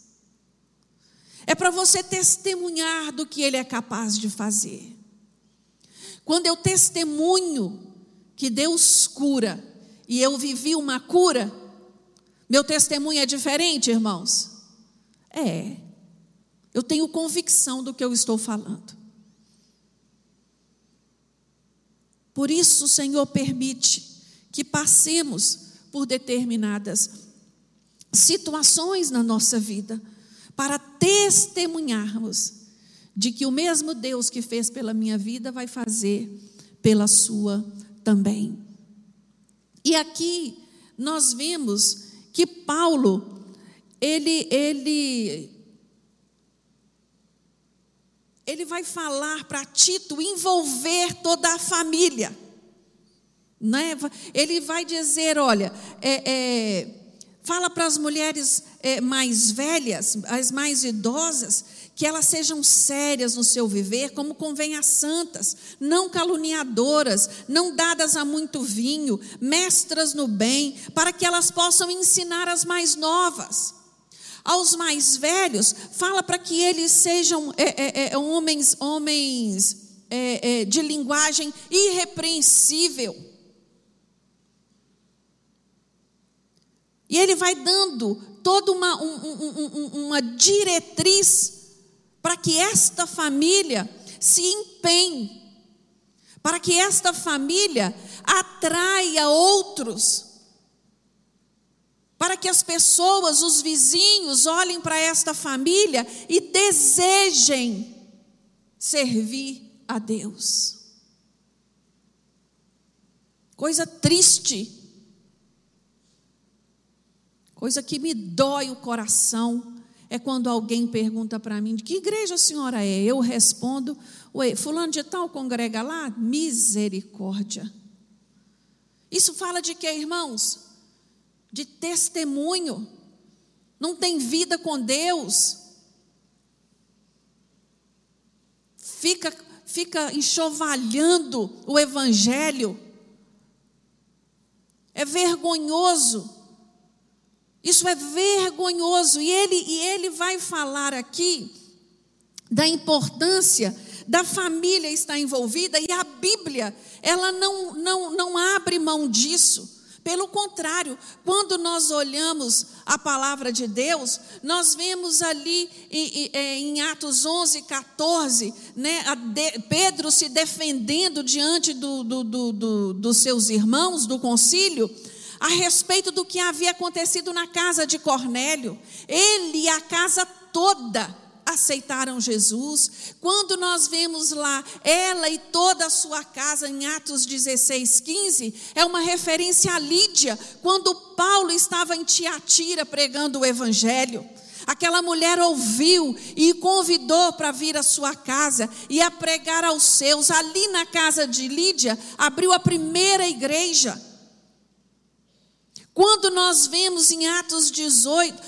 é para você testemunhar do que Ele é capaz de fazer. Quando eu testemunho que Deus cura e eu vivi uma cura, meu testemunho é diferente, irmãos? É. Eu tenho convicção do que eu estou falando. Por isso, o Senhor permite que passemos por determinadas situações na nossa vida para testemunharmos de que o mesmo Deus que fez pela minha vida vai fazer pela sua também. E aqui nós vemos que Paulo, ele, ele, ele vai falar para Tito envolver toda a família. Né? Ele vai dizer: olha, é, é, fala para as mulheres é, mais velhas, as mais idosas, que elas sejam sérias no seu viver, como convém a santas, não caluniadoras, não dadas a muito vinho, mestras no bem, para que elas possam ensinar as mais novas. Aos mais velhos, fala para que eles sejam é, é, é homens, homens de linguagem irrepreensível E ele vai dando toda uma, um, um, uma diretriz para que esta família se empenhe, para que esta família atraia outros, para que as pessoas, os vizinhos, olhem para esta família e desejem servir a Deus. Coisa triste Coisa que me dói o coração é quando alguém pergunta para mim: de que igreja a senhora é? Eu respondo: Ué, Fulano de Tal congrega lá? Misericórdia. Isso fala de quê, irmãos? de testemunho, não tem vida com Deus, fica, fica enxovalhando o Evangelho, é vergonhoso. Isso é vergonhoso. E ele, e ele vai falar aqui da importância da família estar envolvida, e a Bíblia, ela não, não, não abre mão disso. Pelo contrário, quando nós olhamos a palavra de Deus, nós vemos ali em, é, Atos 11, 14, né, Pedro se defendendo diante do, do, do, dos seus irmãos do concílio, a respeito do que havia acontecido na casa de Cornélio. Ele e a casa toda aceitaram Jesus. Quando nós vemos lá ela e toda a sua casa em Atos 16, 15, é uma referência a Lídia, quando Paulo estava em Tiatira pregando o evangelho. Aquela mulher ouviu e convidou para vir à sua casa e a pregar aos seus. Ali na casa de Lídia, abriu a primeira igreja. Quando nós vemos em Atos 18,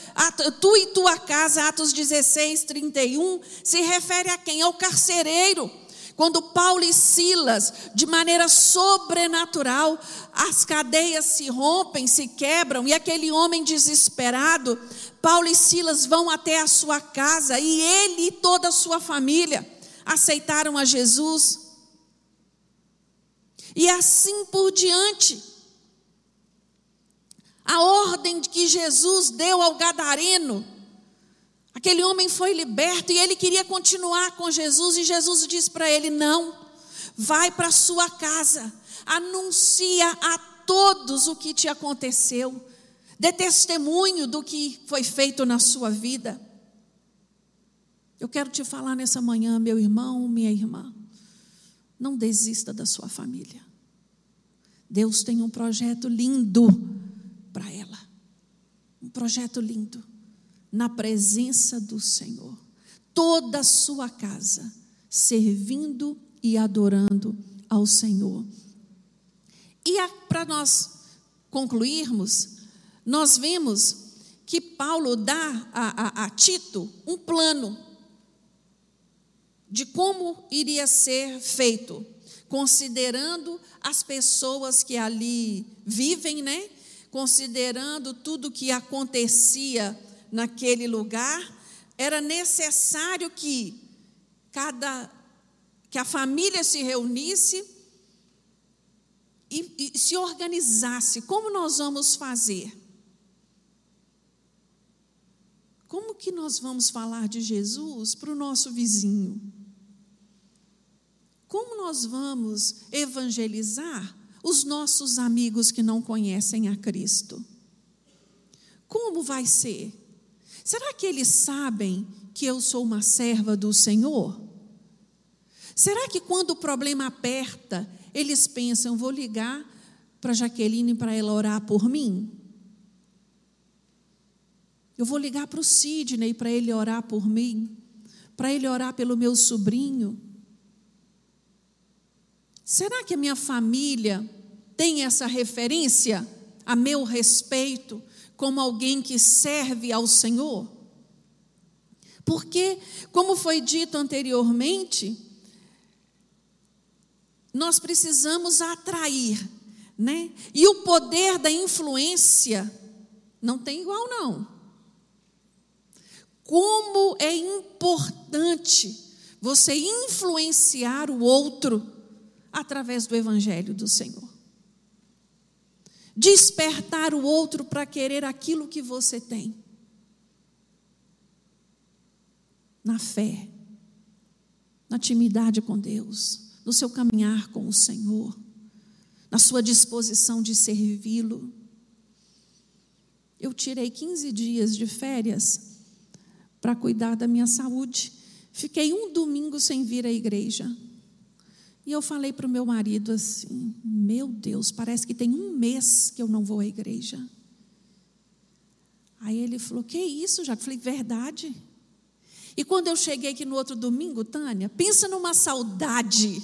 tu e tua casa, Atos 16, 31, se refere a quem? Ao carcereiro. Quando Paulo e Silas, de maneira sobrenatural, as cadeias se rompem, se quebram, e aquele homem desesperado, Paulo e Silas vão até a sua casa, e ele e toda a sua família aceitaram a Jesus. E assim por diante. A ordem que Jesus deu ao gadareno. Aquele homem foi liberto e ele queria continuar com Jesus, e Jesus disse para ele: Não, vai para sua casa, anuncia a todos o que te aconteceu, dê testemunho do que foi feito na sua vida. Eu quero te falar nessa manhã, meu irmão, minha irmã, não desista da sua família. Deus tem um projeto lindo para ela. Um projeto lindo, na presença do Senhor. Toda a sua casa servindo e adorando ao Senhor. E para nós concluirmos, nós vemos que Paulo dá a, a, a Tito um plano de como iria ser feito, considerando as pessoas que ali vivem, né? Considerando tudo que acontecia naquele lugar, era necessário que cada que a família se reunisse e, e se organizasse. Como nós vamos fazer? Como que nós vamos falar de Jesus para o nosso vizinho? Como nós vamos evangelizar os nossos amigos que não conhecem a Cristo? Como vai ser? Será que eles sabem que eu sou uma serva do Senhor? Será que quando o problema aperta, eles pensam, vou ligar para Jaqueline para ela orar por mim? Eu vou ligar para o Sidney para ele orar por mim, para ele orar pelo meu sobrinho. Será que a minha família tem essa referência a meu respeito como alguém que serve ao Senhor? Porque, como foi dito anteriormente, nós precisamos atrair, né? E o poder da influência não tem igual não. Como é importante você influenciar o outro através do Evangelho do Senhor. Despertar o outro para querer aquilo que você tem. Na fé, na intimidade com Deus, no seu caminhar com o Senhor, na sua disposição de servi-lo. Eu tirei 15 dias de férias para cuidar da minha saúde. Fiquei um domingo sem vir à igreja. E eu falei para o meu marido assim: Meu Deus, parece que tem um mês que eu não vou à igreja. Aí ele falou: Que isso, já? Eu falei: Verdade. E quando eu cheguei aqui no outro domingo, Tânia, pensa numa saudade,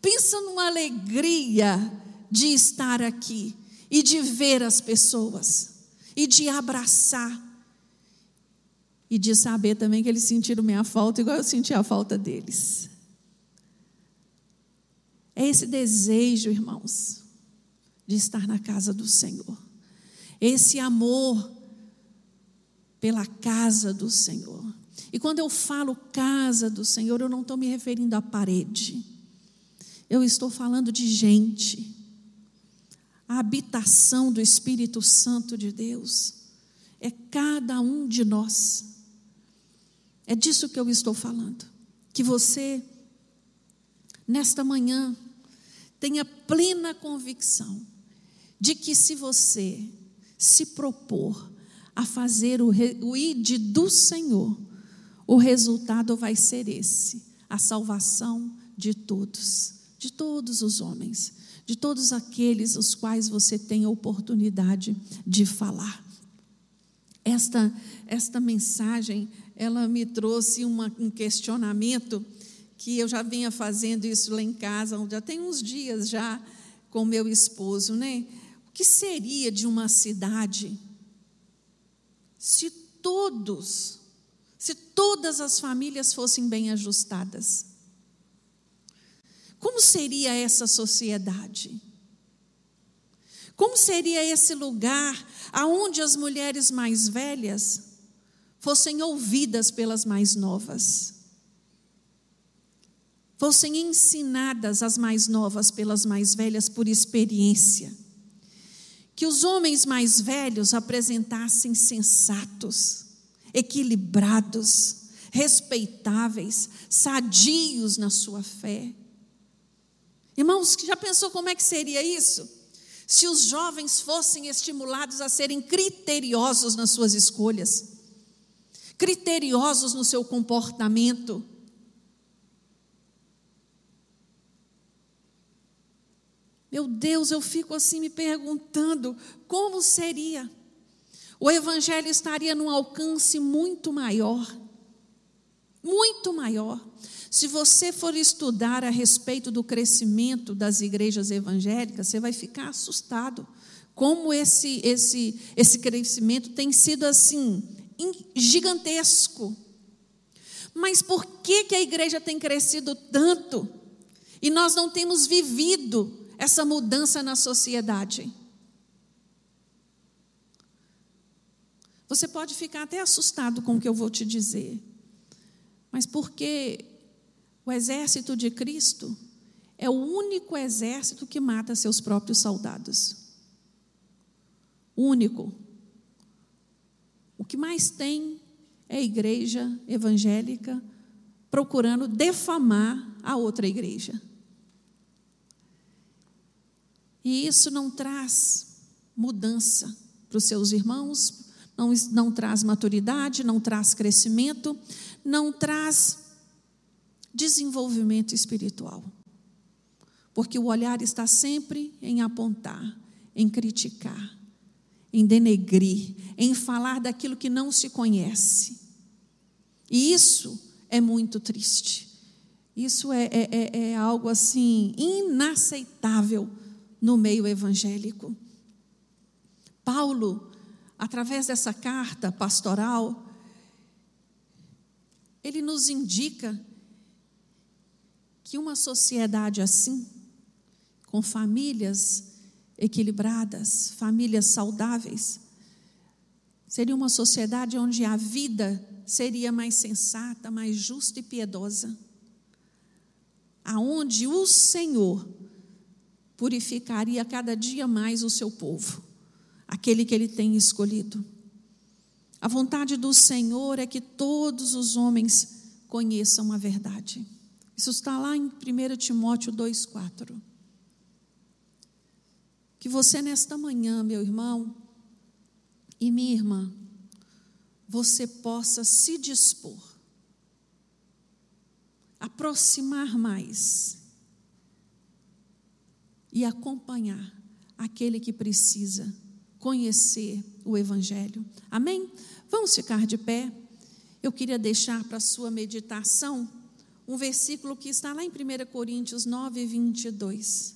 pensa numa alegria de estar aqui. e de ver as pessoas e de abraçar e de saber também que eles sentiram minha falta igual eu senti a falta deles. É esse desejo, irmãos, de estar na casa do Senhor. Esse amor pela casa do Senhor. E quando eu falo casa do Senhor, eu não estou me referindo à parede. Eu estou falando de gente. A habitação do Espírito Santo de Deus é cada um de nós. É disso que eu estou falando. Que você, nesta manhã, tenha plena convicção de que se você se propor a fazer o, o id do Senhor, o resultado vai ser esse: a salvação de todos, de todos os homens, de todos aqueles os quais você tem a oportunidade de falar. Esta, esta mensagem, ela me trouxe uma, um questionamento que eu já vinha fazendo isso lá em casa, já tem uns dias já com meu esposo, né? O que seria de uma cidade se todos, se todas as famílias fossem bem ajustadas? Como seria essa sociedade? Como seria esse lugar aonde as mulheres mais velhas fossem ouvidas pelas mais novas? Fossem ensinadas as mais novas pelas mais velhas por experiência? Que os homens mais velhos apresentassem sensatos, equilibrados, respeitáveis, sadios na sua fé. Irmãos, já pensou como é que seria isso? Se os jovens fossem estimulados a serem criteriosos nas suas escolhas, criteriosos no seu comportamento, Meu Deus, eu fico assim me perguntando como seria. O Evangelho estaria num alcance muito maior. Muito maior. Se você for estudar a respeito do crescimento das igrejas evangélicas, você vai ficar assustado. Como esse, esse, esse crescimento tem sido assim, gigantesco. Mas por que, que a igreja tem crescido tanto? E nós não temos vivido essa mudança na sociedade. Você pode ficar até assustado com o que eu vou te dizer, mas porque o exército de Cristo é o único exército que mata seus próprios soldados. Único. O que mais tem é a igreja evangélica procurando defamar a outra igreja. E isso não traz mudança para os seus irmãos, não, não traz maturidade, não traz crescimento, não traz desenvolvimento espiritual. Porque o olhar está sempre em apontar, em criticar, em denegrir, em falar daquilo que não se conhece. E isso é muito triste. Isso é, é, é, é algo assim inaceitável no meio evangélico. Paulo, através dessa carta pastoral, ele nos indica que uma sociedade assim, com famílias equilibradas, famílias saudáveis, seria uma sociedade onde a vida seria mais sensata, mais justa e piedosa. Aonde o Senhor purificaria cada dia mais o seu povo, aquele que ele tem escolhido. A vontade do Senhor é que todos os homens conheçam a verdade. Isso está lá em 1 Timóteo 2,4. Que você, nesta manhã, meu irmão e minha irmã, você possa se dispor, aproximar mais e acompanhar aquele que precisa conhecer o Evangelho. Amém? Vamos ficar de pé. Eu queria deixar para a sua meditação um versículo que está lá em 1 Coríntios 9, 22.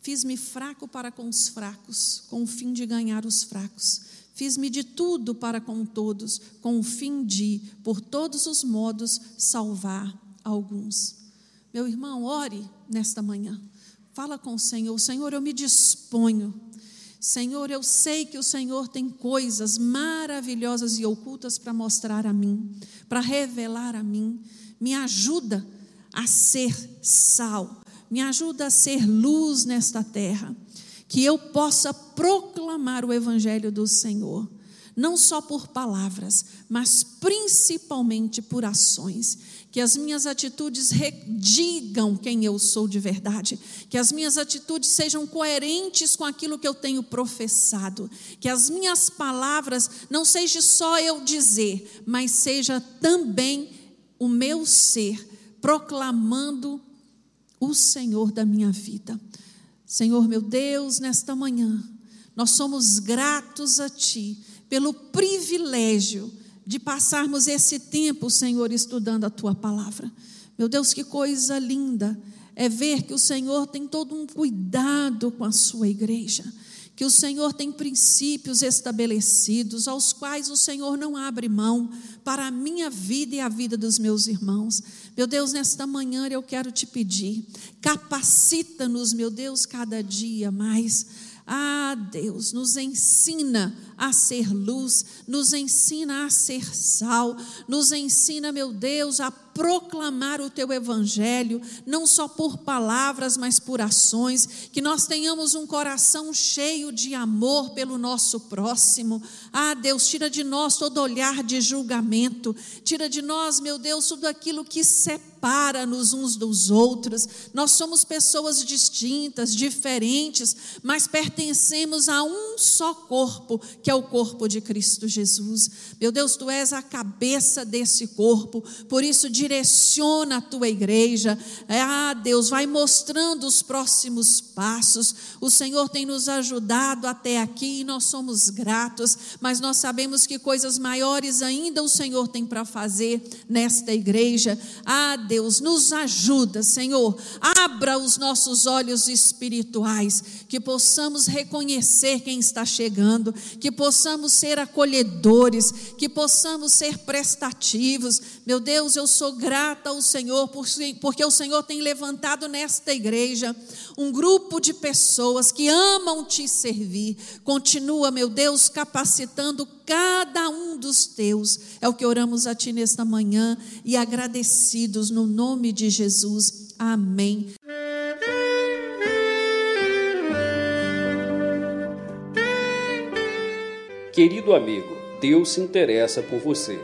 Fiz-me fraco para com os fracos, com o fim de ganhar os fracos. Fiz-me de tudo para com todos, com o fim de, por todos os modos, salvar alguns. Meu irmão, ore nesta manhã. Fala com o Senhor. Senhor, eu me disponho. Senhor, eu sei que o Senhor tem coisas maravilhosas e ocultas para mostrar a mim, para revelar a mim. Me ajuda a ser sal, me ajuda a ser luz nesta terra, que eu possa proclamar o Evangelho do Senhor não só por palavras, mas principalmente por ações. Que as minhas atitudes digam quem eu sou de verdade, que as minhas atitudes sejam coerentes com aquilo que eu tenho professado, que as minhas palavras não seja só eu dizer, mas seja também o meu ser proclamando o Senhor da minha vida. Senhor meu Deus, nesta manhã, nós somos gratos a Ti pelo privilégio de passarmos esse tempo, Senhor, estudando a tua palavra. Meu Deus, que coisa linda é ver que o Senhor tem todo um cuidado com a sua igreja, que o Senhor tem princípios estabelecidos, aos quais o Senhor não abre mão para a minha vida e a vida dos meus irmãos. Meu Deus, nesta manhã eu quero te pedir, capacita-nos, meu Deus, cada dia mais ah, Deus, nos ensina a ser luz, nos ensina a ser sal, nos ensina, meu Deus, a proclamar o teu evangelho, não só por palavras, mas por ações, que nós tenhamos um coração cheio de amor pelo nosso próximo. Ah, Deus, tira de nós todo olhar de julgamento, tira de nós, meu Deus, tudo aquilo que separa-nos uns dos outros. Nós somos pessoas distintas, diferentes, mas pertencemos a um só corpo, que é o corpo de Cristo Jesus. Meu Deus, tu és a cabeça desse corpo, por isso, direciona a tua igreja. Ah, Deus, vai mostrando os próximos passos. O Senhor tem nos ajudado até aqui e nós somos gratos, mas nós sabemos que coisas maiores ainda o Senhor tem para fazer nesta igreja. Ah, Deus, nos ajuda, Senhor. Abra os nossos olhos espirituais, que possamos reconhecer quem está chegando, que possamos ser acolhedores, que possamos ser prestativos. Meu Deus, eu sou grata ao Senhor, porque o Senhor tem levantado nesta igreja um grupo de pessoas que amam te servir. Continua, meu Deus, capacitando cada um dos teus. É o que oramos a ti nesta manhã e agradecidos no nome de Jesus. Amém. Querido amigo, Deus se interessa por você.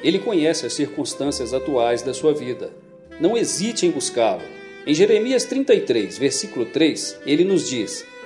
Ele conhece as circunstâncias atuais da sua vida. Não hesite em buscá-lo. Em Jeremias 33, versículo 3, ele nos diz: